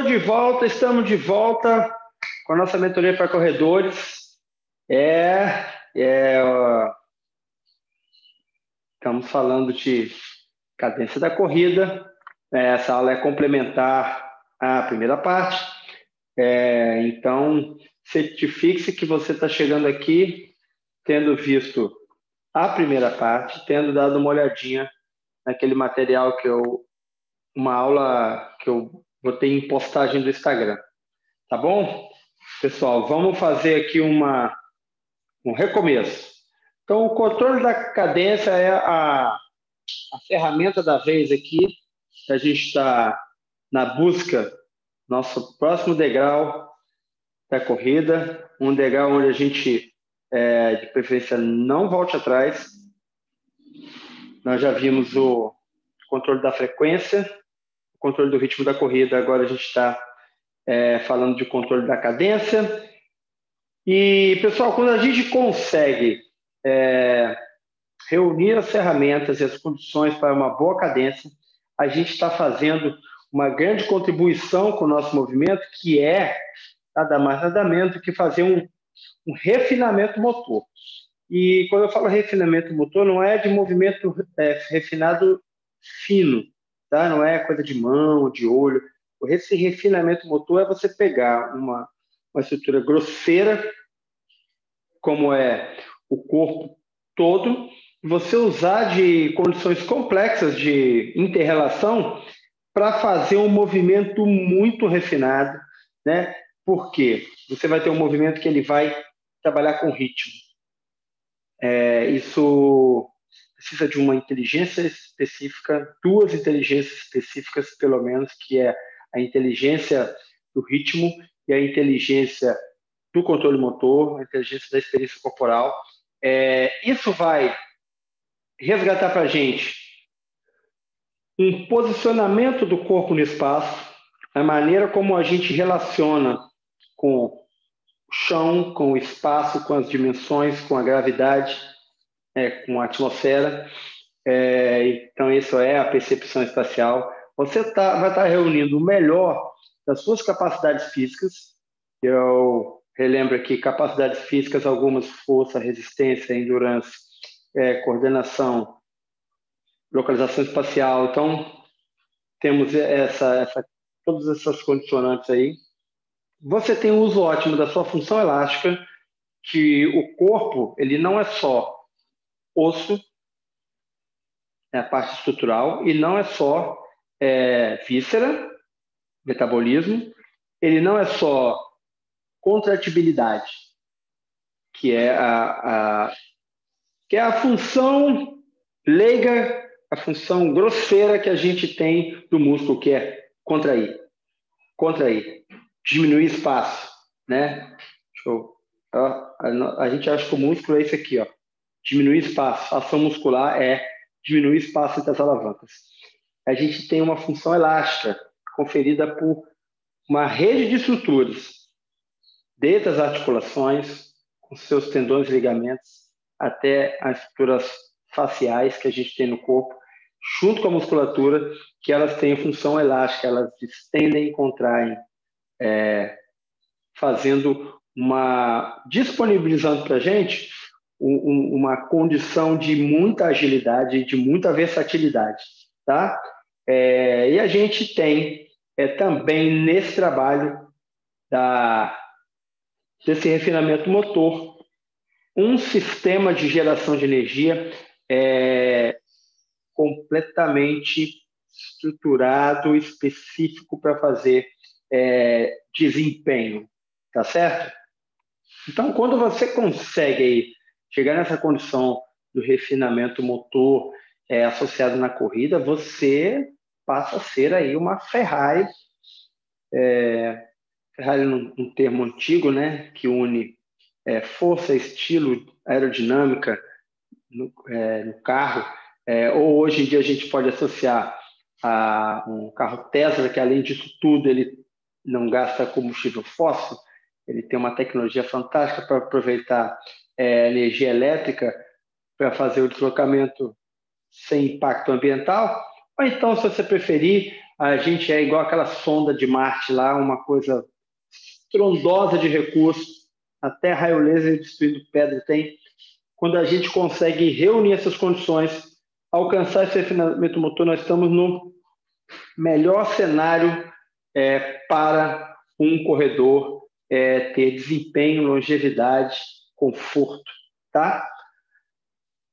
Estou de volta, estamos de volta com a nossa mentoria para corredores. É, é ó, estamos falando de cadência da corrida. É, essa aula é complementar à primeira parte. É, então, certifique-se que você está chegando aqui tendo visto a primeira parte, tendo dado uma olhadinha naquele material que eu, uma aula que eu botei em postagem do Instagram. Tá bom? Pessoal, vamos fazer aqui uma, um recomeço. Então, o controle da cadência é a, a ferramenta da vez aqui. A gente está na busca, nosso próximo degrau da corrida, um degrau onde a gente, é, de preferência, não volte atrás. Nós já vimos o controle da frequência, controle do ritmo da corrida, agora a gente está é, falando de controle da cadência. E, pessoal, quando a gente consegue é, reunir as ferramentas e as condições para uma boa cadência, a gente está fazendo uma grande contribuição com o nosso movimento, que é nada mais nada menos do que fazer um, um refinamento motor. E quando eu falo refinamento motor, não é de movimento é, refinado fino, tá? Não é coisa de mão, de olho. Esse refinamento motor é você pegar uma, uma estrutura grosseira, como é o corpo todo, você usar de condições complexas de interrelação para fazer um movimento muito refinado, né? Porque você vai ter um movimento que ele vai trabalhar com ritmo. É, isso precisa de uma inteligência específica, duas inteligências específicas, pelo menos, que é a inteligência do ritmo e a inteligência do controle motor, a inteligência da experiência corporal. É, isso vai resgatar para a gente um posicionamento do corpo no espaço, a maneira como a gente relaciona com o chão, com o espaço, com as dimensões, com a gravidade, é, com a atmosfera. É, então, isso é a percepção espacial. Você tá, vai estar tá reunindo o melhor das suas capacidades físicas. Eu relembro aqui capacidades físicas, algumas força, resistência, endurance, é, coordenação, localização espacial. Então, temos essa, essa, todas essas condicionantes aí. Você tem um uso ótimo da sua função elástica, que o corpo ele não é só osso, é a parte estrutural, e não é só é, víscera, metabolismo, ele não é só contratibilidade, que é a, a, que é a função leiga, a função grosseira que a gente tem do músculo, que é contrair, contrair, diminuir espaço, né? Show. A, a, a gente acha que o músculo é isso aqui, ó diminuir espaço. Ação muscular é diminuir espaço entre as alavancas. A gente tem uma função elástica conferida por uma rede de estruturas, desde as articulações, com seus tendões e ligamentos, até as estruturas faciais que a gente tem no corpo, junto com a musculatura, que elas têm função elástica, elas estendem e contraem, é, fazendo uma disponibilizando para a gente um, uma condição de muita agilidade, de muita versatilidade, tá? É, e a gente tem é, também nesse trabalho da, desse refinamento motor um sistema de geração de energia é, completamente estruturado, específico para fazer é, desempenho, tá certo? Então, quando você consegue chegar nessa condição do refinamento motor é, associado na corrida, você passa a ser aí uma Ferrari. É, Ferrari um termo antigo, né, que une é, força, estilo, aerodinâmica no, é, no carro. É, ou hoje em dia a gente pode associar a um carro Tesla, que além disso tudo ele não gasta combustível fóssil, ele tem uma tecnologia fantástica para aproveitar é, energia elétrica para fazer o deslocamento sem impacto ambiental, ou então, se você preferir, a gente é igual aquela sonda de Marte lá, uma coisa estrondosa de recursos, até raio laser destruindo pedra tem. Quando a gente consegue reunir essas condições, alcançar esse refinamento motor, nós estamos no melhor cenário é, para um corredor é, ter desempenho, longevidade, conforto, tá?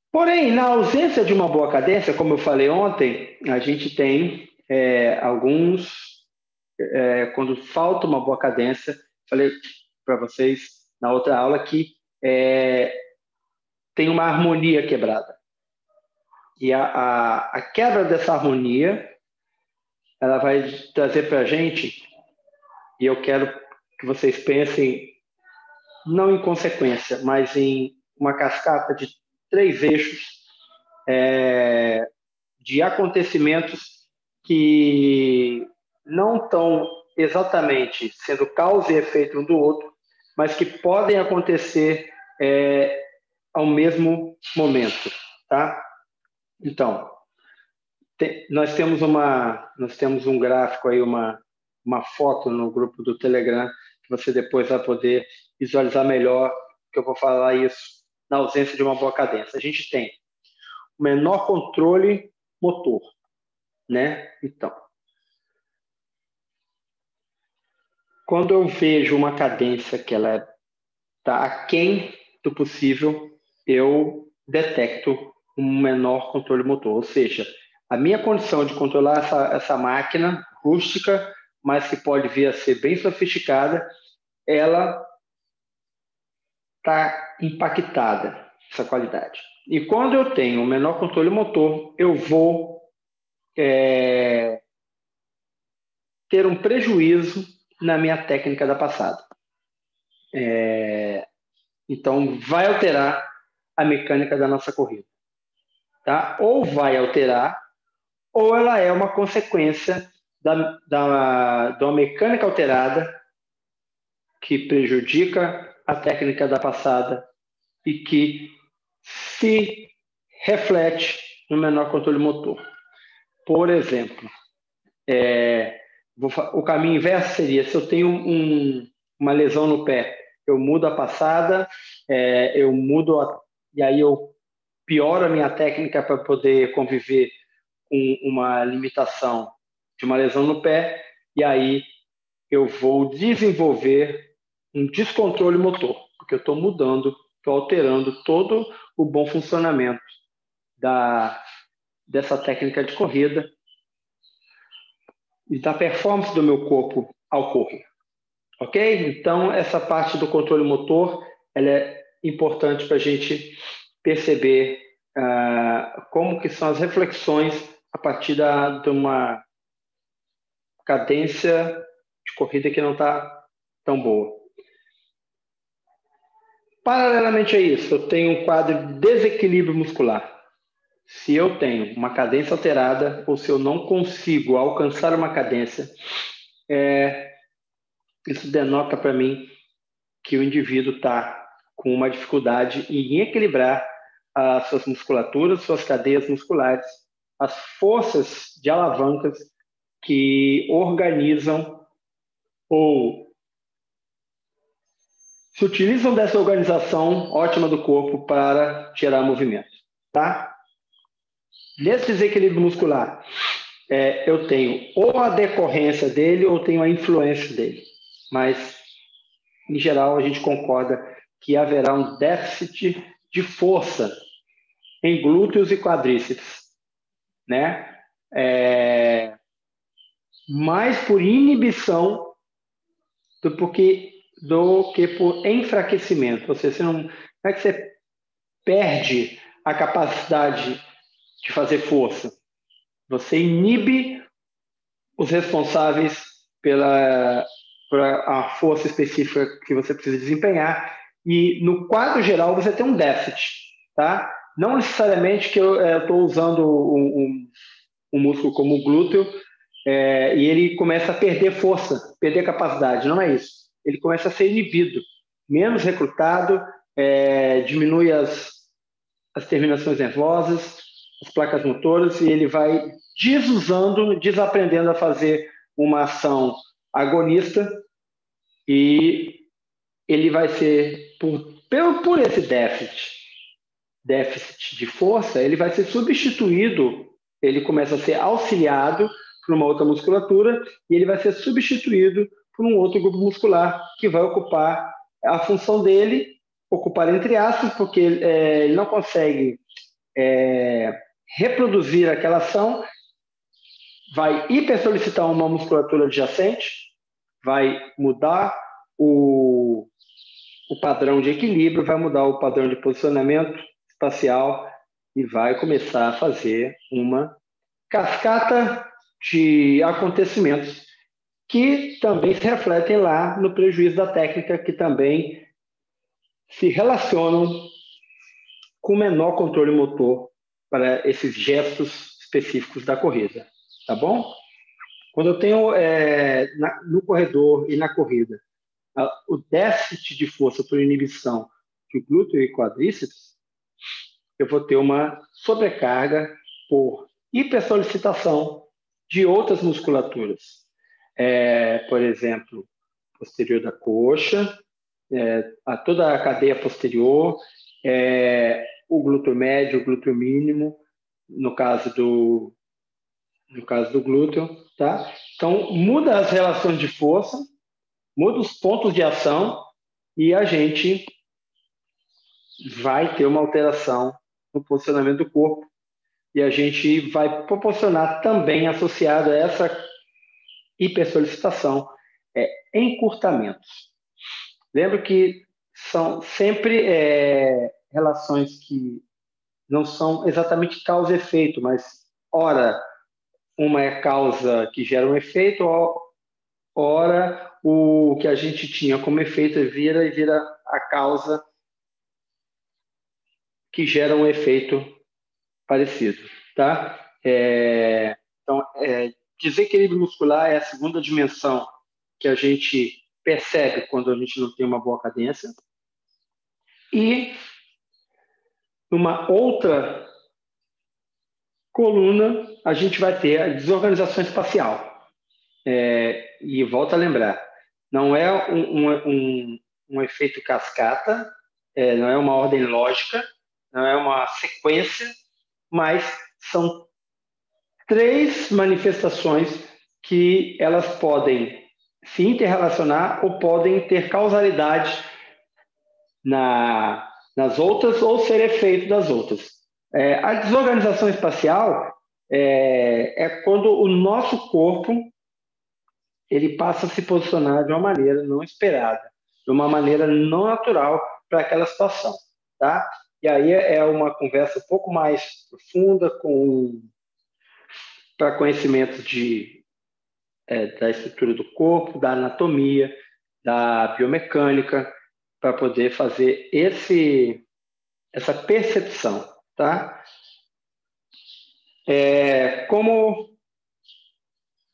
Porém, na ausência de uma boa cadência, como eu falei ontem, a gente tem é, alguns, é, quando falta uma boa cadência, falei para vocês na outra aula que é, tem uma harmonia quebrada. E a, a, a quebra dessa harmonia, ela vai trazer para a gente, e eu quero que vocês pensem, não em consequência, mas em uma cascata de três eixos é, de acontecimentos que não estão exatamente sendo causa e efeito um do outro, mas que podem acontecer é, ao mesmo momento, tá? Então, nós temos uma, nós temos um gráfico aí, uma, uma foto no grupo do Telegram que você depois vai poder visualizar melhor, que eu vou falar isso na ausência de uma boa cadência. A gente tem o menor controle motor, né? Então, quando eu vejo uma cadência que ela está aquém do possível, eu detecto um menor controle motor. Ou seja, a minha condição de controlar essa, essa máquina rústica, mas que pode vir a ser bem sofisticada, ela está impactada, essa qualidade. E quando eu tenho um menor controle motor, eu vou é, ter um prejuízo na minha técnica da passada. É, então, vai alterar a mecânica da nossa corrida. Tá? Ou vai alterar, ou ela é uma consequência da, da, de mecânica alterada que prejudica a técnica da passada e que se reflete no menor controle motor. Por exemplo, é, o caminho inverso seria, se eu tenho um, uma lesão no pé, eu mudo a passada, é, eu mudo a, e aí eu pioro a minha técnica para poder conviver com uma limitação de uma lesão no pé, e aí eu vou desenvolver um descontrole motor, porque eu estou mudando, estou alterando todo o bom funcionamento da, dessa técnica de corrida e da performance do meu corpo ao correr. Ok? Então, essa parte do controle motor ela é importante para a gente perceber uh, como que são as reflexões a partir da, de uma cadência de corrida que não está tão boa. Paralelamente a isso, eu tenho um quadro de desequilíbrio muscular. Se eu tenho uma cadência alterada ou se eu não consigo alcançar uma cadência, é, isso denota para mim que o indivíduo está com uma dificuldade em equilibrar as suas musculaturas, suas cadeias musculares, as forças de alavancas que organizam ou se utilizam dessa organização ótima do corpo para gerar movimento, tá? Nesse desequilíbrio muscular, é, eu tenho ou a decorrência dele ou tenho a influência dele. Mas, em geral, a gente concorda que haverá um déficit de força em glúteos e quadríceps, né? É, mais por inibição do, porque, do que por enfraquecimento. Ou seja, você não, não é que você perde a capacidade de fazer força. Você inibe os responsáveis pela, pela a força específica que você precisa desempenhar e no quadro geral você tem um déficit, tá? Não necessariamente que eu estou usando um, um, um, músculo como o glúteo é, e ele começa a perder força, perder capacidade, não é isso. Ele começa a ser inibido, menos recrutado, é, diminui as, as terminações nervosas, as placas motoras e ele vai desusando, desaprendendo a fazer uma ação agonista e ele vai ser, por, por esse déficit, déficit de força, ele vai ser substituído, ele começa a ser auxiliado por uma outra musculatura e ele vai ser substituído por um outro grupo muscular que vai ocupar a função dele, ocupar entre aspas, porque é, ele não consegue é, reproduzir aquela ação, vai hipersolicitar uma musculatura adjacente, vai mudar o, o padrão de equilíbrio, vai mudar o padrão de posicionamento espacial e vai começar a fazer uma cascata de acontecimentos que também se refletem lá no prejuízo da técnica, que também se relacionam com menor controle motor para esses gestos específicos da corrida, tá bom? Quando eu tenho é, na, no corredor e na corrida a, o déficit de força por inibição de glúteo e quadríceps, eu vou ter uma sobrecarga por hipersolicitação de outras musculaturas. É, por exemplo, posterior da coxa, é, a toda a cadeia posterior, é, o glúteo médio, o glúteo mínimo, no caso do no caso do glúteo, tá? Então muda as relações de força, muda os pontos de ação e a gente vai ter uma alteração no posicionamento do corpo e a gente vai proporcionar também associado a essa hipersolicitação é, encurtamentos. Lembro que são sempre é, relações que não são exatamente causa e efeito, mas ora uma é causa que gera um efeito, ora o que a gente tinha como efeito vira e vira a causa que gera um efeito parecido, tá? É, então, é, desequilíbrio muscular é a segunda dimensão que a gente percebe quando a gente não tem uma boa cadência. E numa outra coluna, a gente vai ter a desorganização espacial. É, e volta a lembrar, não é um, um, um efeito cascata, é, não é uma ordem lógica, não é uma sequência, mas são três manifestações que elas podem se interrelacionar ou podem ter causalidade na, nas outras ou ser efeito das outras. É, a desorganização espacial é, é quando o nosso corpo ele passa a se posicionar de uma maneira não esperada, de uma maneira não natural para aquela situação, tá? E aí é uma conversa um pouco mais profunda com para conhecimento de, é, da estrutura do corpo, da anatomia, da biomecânica, para poder fazer esse, essa percepção, tá? É, como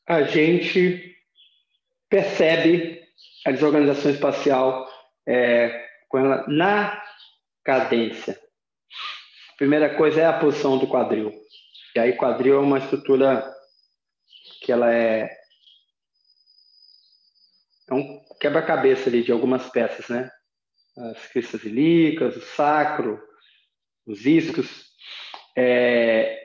a gente percebe a desorganização espacial é, na cadência. A primeira coisa é a posição do quadril. E aí quadril é uma estrutura que ela é é um quebra-cabeça ali de algumas peças, né? As cristas ilíacas, o sacro, os iscos, é,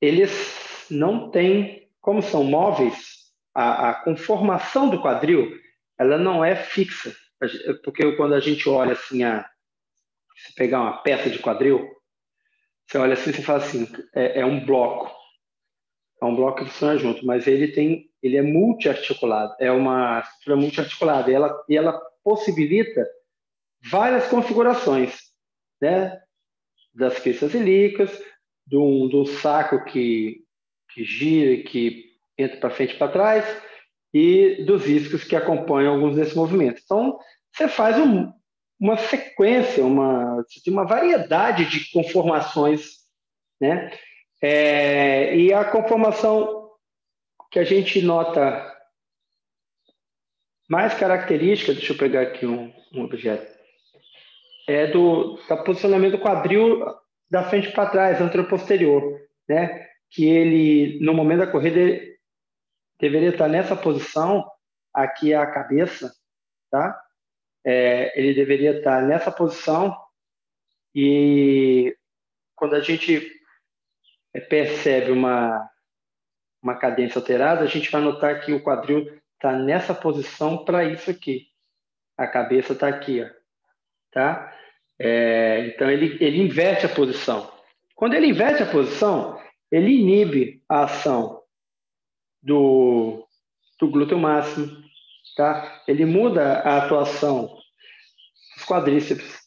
eles não têm, como são móveis, a, a, conformação do quadril, ela não é fixa, porque quando a gente olha assim, a, se pegar uma peça de quadril, você olha assim e fala assim, é, é, um bloco. É um bloco que funciona junto, mas ele tem, ele é multiarticulado, é uma estrutura multiarticulada, e ela, e ela possibilita várias configurações, né? Das cristas ilíacas, do, do saco que, que gira e que entra para frente e para trás, e dos iscos que acompanham alguns desses movimentos. Então, você faz um, uma sequência, uma, uma variedade de conformações, né? É, e a conformação que a gente nota mais característica, deixa eu pegar aqui um, um objeto, é do, do posicionamento do quadril da frente para trás, anteroposterior, né? Que ele, no momento da corrida, deveria estar nessa posição, aqui é a cabeça, tá? É, ele deveria estar nessa posição e quando a gente percebe uma, uma cadência alterada, a gente vai notar que o quadril está nessa posição para isso aqui. A cabeça está aqui, ó, tá? É, então ele, ele inverte a posição. Quando ele inverte a posição, ele inibe a ação do, do glúteo máximo, tá? Ele muda a atuação dos quadríceps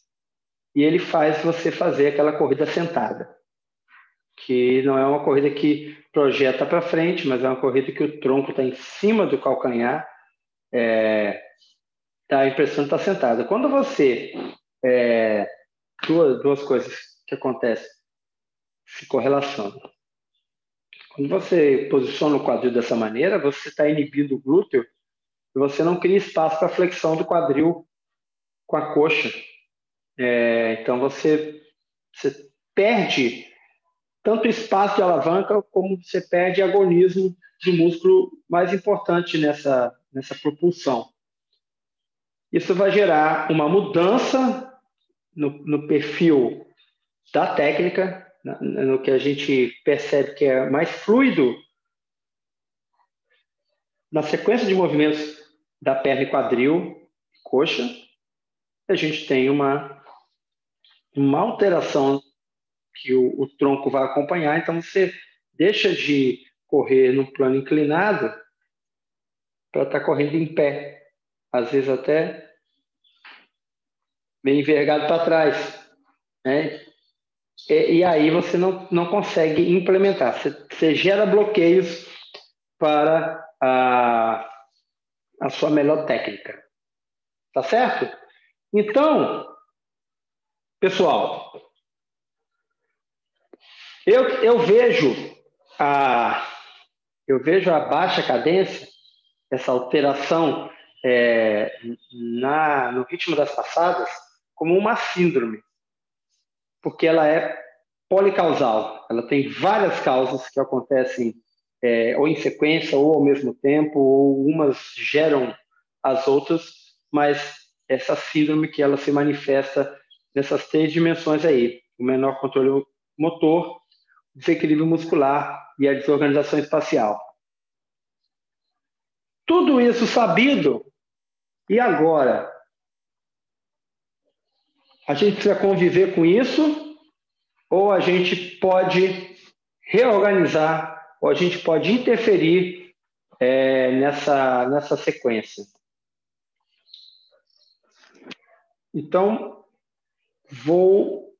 e ele faz você fazer aquela corrida sentada, que não é uma corrida que projeta para frente, mas é uma corrida que o tronco está em cima do calcanhar, é, tá, a impressão está sentada. Quando você é, duas, duas coisas que acontecem se correlacionam. Quando você posiciona o quadril dessa maneira, você está inibindo o glúteo e você não cria espaço para flexão do quadril com a coxa. É, então você, você perde tanto espaço de alavanca como você perde agonismo do músculo mais importante nessa, nessa propulsão. Isso vai gerar uma mudança no, no perfil da técnica, no que a gente percebe que é mais fluido na sequência de movimentos da perna e quadril, coxa, a gente tem uma, uma alteração que o, o tronco vai acompanhar, então você deixa de correr no plano inclinado para estar tá correndo em pé, às vezes até meio envergado para trás. Né? E, e, aí você não, não consegue implementar. Você, você gera bloqueios para a, a sua melhor técnica. Tá certo? Então, pessoal, eu, eu vejo a eu vejo a baixa cadência, essa alteração é, na, no ritmo das passadas, como uma síndrome, porque ela é policausal, ela tem várias causas que acontecem é, ou em sequência ou ao mesmo tempo, ou umas geram as outras, mas essa síndrome que ela se manifesta nessas três dimensões aí, o menor controle motor, o desequilíbrio muscular e a desorganização espacial. Tudo isso sabido, e agora? A gente precisa conviver com isso ou a gente pode reorganizar ou a gente pode interferir é, nessa, nessa sequência. Então, vou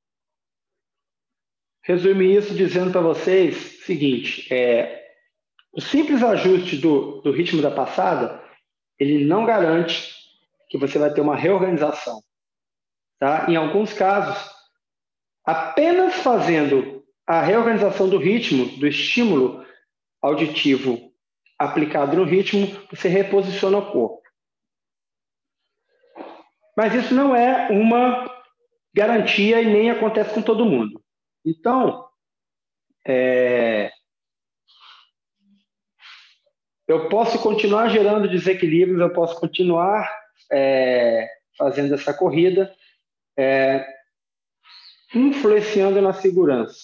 resumir isso dizendo para vocês o seguinte: é, o simples ajuste do, do ritmo da passada ele não garante que você vai ter uma reorganização. Tá? Em alguns casos, apenas fazendo a reorganização do ritmo, do estímulo auditivo aplicado no ritmo, você reposiciona o corpo. Mas isso não é uma garantia e nem acontece com todo mundo. Então, é... eu posso continuar gerando desequilíbrios, eu posso continuar é... fazendo essa corrida, é, influenciando na segurança,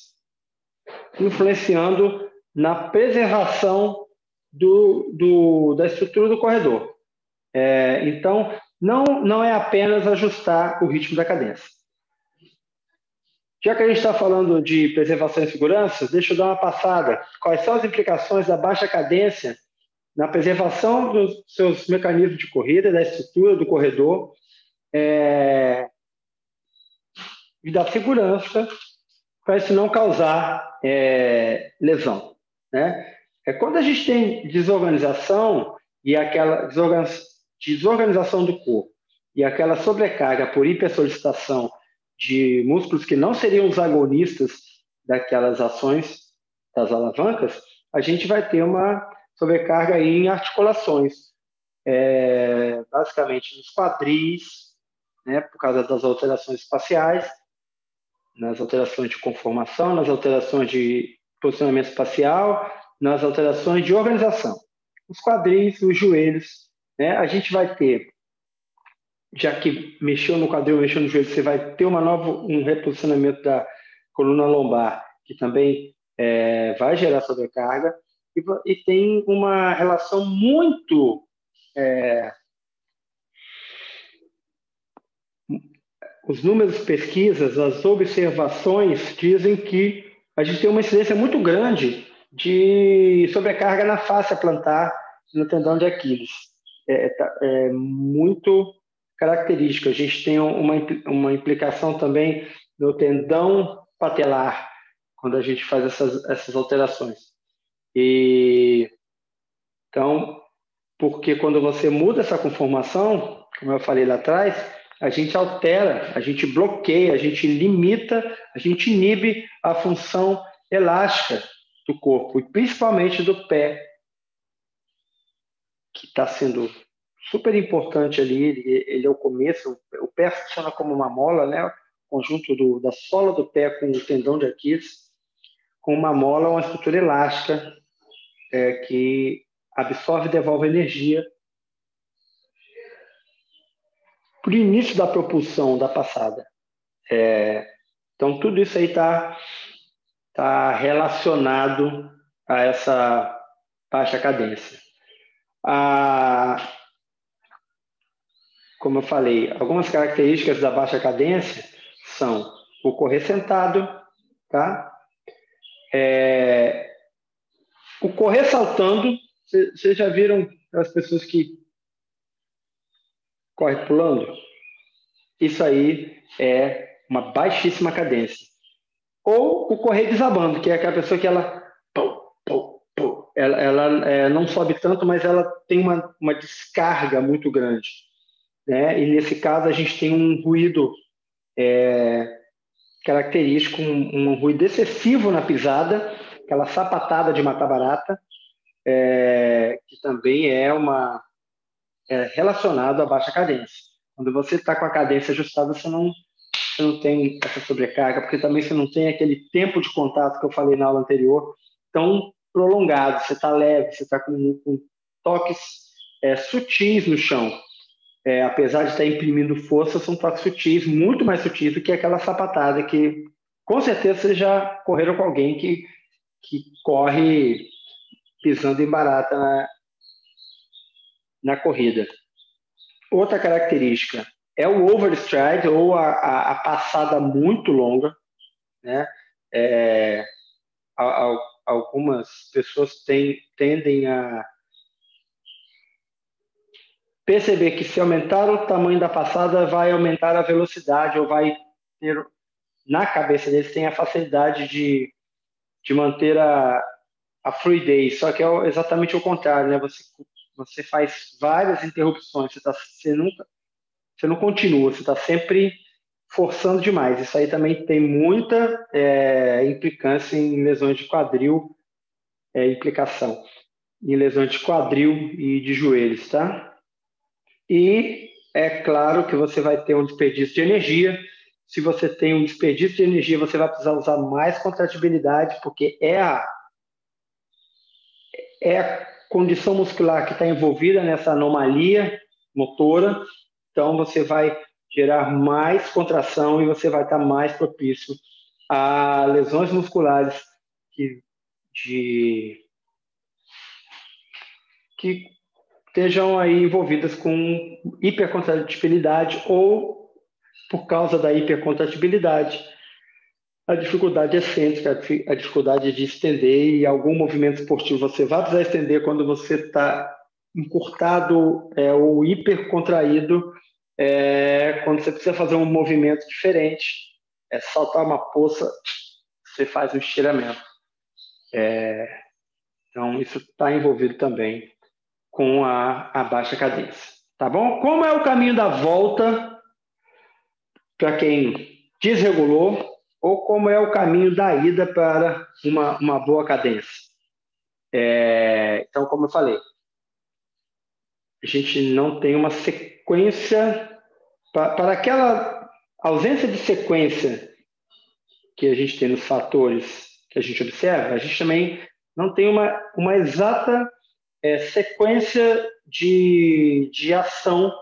influenciando na preservação do, do, da estrutura do corredor. É, então, não, não é apenas ajustar o ritmo da cadência. Já que a gente está falando de preservação e segurança, deixa eu dar uma passada. Quais são as implicações da baixa cadência na preservação dos seus mecanismos de corrida, da estrutura do corredor, é, e da segurança para isso não causar é, lesão. Né? É quando a gente tem desorganização e aquela desorganização do corpo e aquela sobrecarga por hipersolicitação de músculos que não seriam os agonistas daquelas ações das alavancas, a gente vai ter uma sobrecarga em articulações, é, basicamente nos quadris, né, por causa das alterações espaciais, nas alterações de conformação, nas alterações de posicionamento espacial, nas alterações de organização. Os quadris, os joelhos, né? A gente vai ter, já que mexeu no quadril, mexeu no joelho, você vai ter uma nova, um reposicionamento da coluna lombar, que também é, vai gerar sobrecarga, e, e, tem uma relação muito é, os números pesquisas, as observações dizem que a gente tem uma incidência muito grande de sobrecarga na face plantar no tendão de Aquiles. É, é, tá, é, muito característica. A gente tem uma, uma implicação também no tendão patelar, quando a gente faz essas, essas alterações. E, então, porque quando você muda essa conformação, como eu falei lá atrás, a gente altera, a gente bloqueia, a gente limita, a gente inibe a função elástica do corpo, e principalmente do pé, que está sendo super importante ali, ele, é o começo, o pé funciona como uma mola, né? O conjunto do, da sola do pé com o tendão de Aquiles, com uma mola, uma estrutura elástica é, que absorve e devolve energia para o início da propulsão da passada. É, então, tudo isso aí está tá relacionado a essa baixa cadência. A, como eu falei, algumas características da baixa cadência são o correr sentado, tá? É, o correr saltando, vocês já viram as pessoas que corre pulando, isso aí é uma baixíssima cadência. Ou o correr desabando, que é aquela pessoa que ela, ela, ela é, não sobe tanto, mas ela tem uma, uma descarga muito grande. Né? E nesse caso a gente tem um ruído é, característico, um, um, ruído excessivo na pisada, aquela sapatada de matar barata, é, que também é uma, é relacionado à baixa cadência. Quando você está com a cadência ajustada, você não, você não tem essa sobrecarga, porque também você não tem aquele tempo de contato que eu falei na aula anterior tão prolongado. Você está leve, você está com, com, toques é, sutis no chão. É, apesar de estar tá imprimindo força, são toques sutis, muito mais sutis do que aquela sapatada que, com certeza, vocês já correram com alguém que, que corre pisando em barata na corrida. Outra característica é o overstride ou a, a, a passada muito longa, né? É, a, algumas pessoas tem, tendem a perceber que se aumentar o tamanho da passada vai aumentar a velocidade ou vai ter na cabeça deles tem a facilidade de, de manter a, a fluidez, só que é exatamente o contrário, né? Você você faz várias interrupções, você, tá, você, nunca, você não continua, você está sempre forçando demais. Isso aí também tem muita é, implicância em lesões de quadril, é, implicação em lesões de quadril e de joelhos, tá? E é claro que você vai ter um desperdício de energia. Se você tem um desperdício de energia, você vai precisar usar mais contratibilidade, porque é a, é a condição muscular que está envolvida nessa anomalia motora, então você vai gerar mais contração e você vai estar tá mais propício a lesões musculares que, de, que estejam aí envolvidas com hipercontratibilidade ou por causa da hipercontratibilidade a dificuldade excêntrica, a dificuldade de estender e algum movimento esportivo você vai precisar estender quando você está encurtado é, ou hipercontraído, é, quando você precisa fazer um movimento diferente, é saltar uma poça, você faz um estiramento. É, então, isso está envolvido também com a, a baixa cadência. Tá bom? Como é o caminho da volta para quem desregulou? Ou como é o caminho da ida para uma, uma boa cadência. É, então, como eu falei, a gente não tem uma sequência para, para aquela ausência de sequência que a gente tem nos fatores que a gente observa, a gente também não tem uma, uma exata é, sequência de, de ação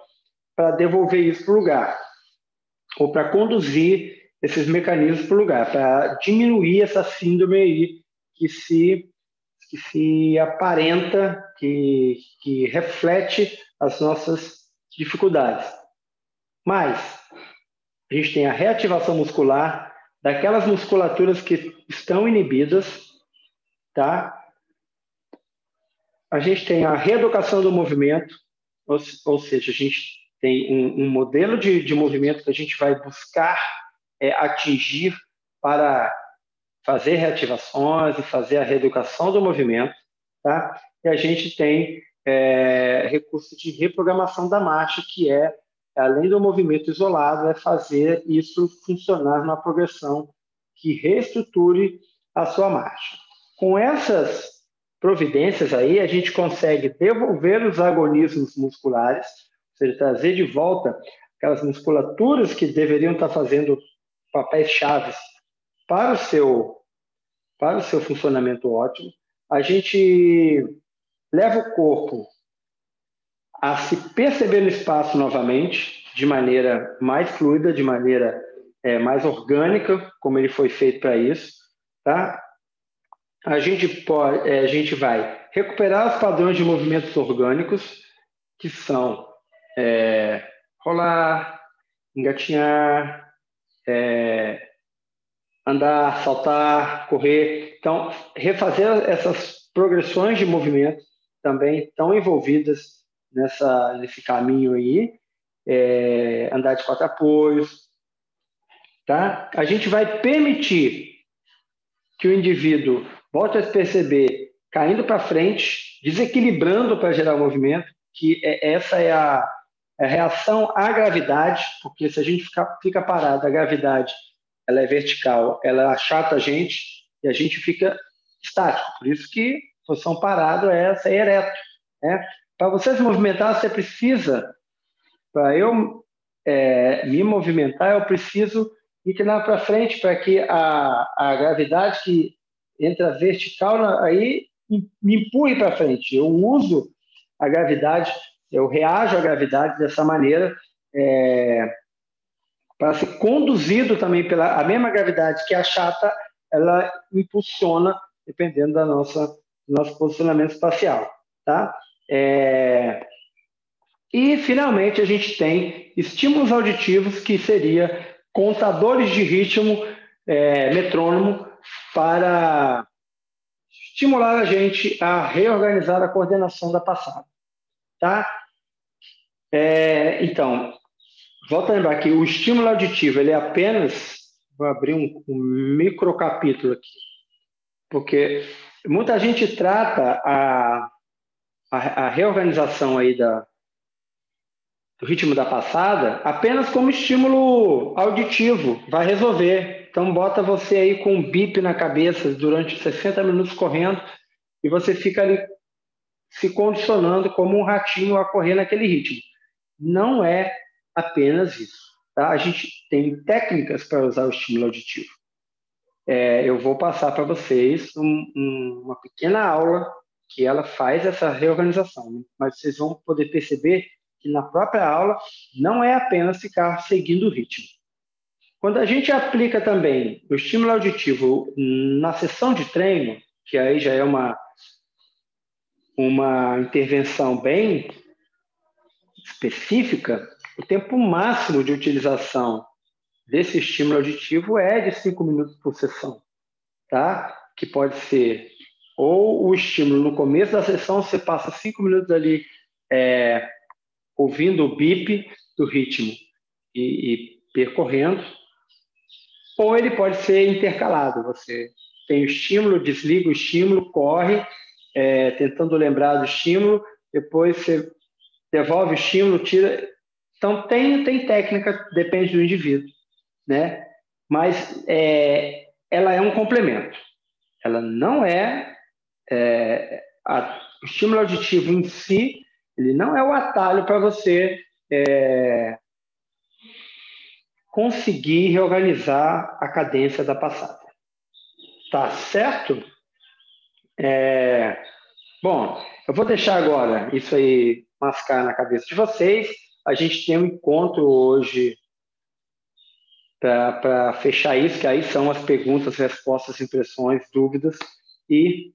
para devolver isso para o lugar, ou para conduzir esses mecanismos para o lugar, para diminuir essa síndrome aí que se, que se aparenta, que, que reflete as nossas dificuldades. Mas a gente tem a reativação muscular daquelas musculaturas que estão inibidas, tá? A gente tem a reeducação do movimento, ou, ou seja, a gente tem um, um modelo de, de, movimento que a gente vai buscar é, atingir para fazer reativações e fazer a reeducação do movimento, tá? E a gente tem é, recurso de reprogramação da marcha, que é, além do movimento isolado, é fazer isso funcionar numa progressão que reestruture a sua marcha. Com essas providências aí, a gente consegue devolver os agonismos musculares, ou seja, trazer de volta aquelas musculaturas que deveriam estar fazendo papéis chaves para o seu para o seu funcionamento ótimo. A gente leva o corpo a se perceber no espaço novamente, de maneira mais fluida, de maneira é, mais orgânica, como ele foi feito para isso, tá? A gente pode, é, a gente vai recuperar os padrões de movimentos orgânicos, que são é, rolar, engatinhar, é, andar, saltar, correr. Então, refazer essas progressões de movimento também estão envolvidas nessa, nesse caminho aí. É, andar de quatro apoios. Tá? A gente vai permitir que o indivíduo volte a se perceber caindo para frente, desequilibrando para gerar o movimento, que é, essa é a, a, reação à gravidade, porque se a gente fica, fica parado, a gravidade ela é vertical, ela achata a gente e a gente fica estático. Por isso que posição parado é ser ereto. Né? Para você se movimentar, você precisa, para eu é, me movimentar, eu preciso inclinar para frente para que a, a gravidade que entra vertical aí me empurre para frente. Eu uso a gravidade, eu reajo à gravidade dessa maneira é, para ser conduzido também pela a mesma gravidade que a chata, ela impulsiona dependendo da nossa nosso posicionamento espacial, tá? É... E finalmente a gente tem estímulos auditivos que seria contadores de ritmo é, metrônomo para estimular a gente a reorganizar a coordenação da passada, tá? É, então, volta a lembrar que o estímulo auditivo ele é apenas vou abrir um, um micro capítulo aqui, porque muita gente trata a, a, a reorganização aí da, do ritmo da passada apenas como estímulo auditivo, vai resolver. Então bota você aí com um bip na cabeça durante 60 minutos correndo e você fica ali se condicionando como um ratinho a correr naquele ritmo. Não é apenas isso. Tá? A gente tem técnicas para usar o estímulo auditivo é, eu vou passar para vocês um, um, uma pequena aula que ela faz essa reorganização, né? mas vocês vão poder perceber que na própria aula não é apenas ficar seguindo o ritmo. Quando a gente aplica também o estímulo auditivo na sessão de treino, que aí já é uma, uma intervenção bem específica, o tempo máximo de utilização desse estímulo auditivo é de 5 minutos por sessão, tá? Que pode ser ou o estímulo no começo da sessão, você passa 5 minutos ali é, ouvindo o bip do ritmo e, e percorrendo, ou ele pode ser intercalado. Você tem o estímulo, desliga o estímulo, corre, é, tentando lembrar do estímulo, depois você devolve o estímulo, tira. Então, tem, tem técnica, depende do indivíduo né? Mas é, ela é um complemento. Ela não é, é a, o estímulo auditivo em si, ele não é o atalho para você é, conseguir reorganizar a cadência da passada. Tá certo? É... Bom, eu vou deixar agora isso aí mascar na cabeça de vocês. A gente tem um encontro hoje para fechar isso, que aí são as perguntas, respostas, impressões, dúvidas, e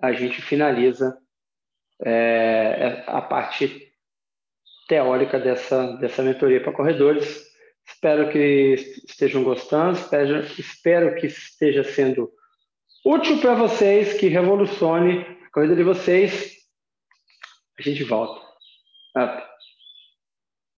a gente finaliza é, a parte teórica dessa, dessa mentoria para corredores. Espero que estejam gostando, espero, espero que esteja sendo útil para vocês, que revolucione a corrida de vocês. A gente volta. Up.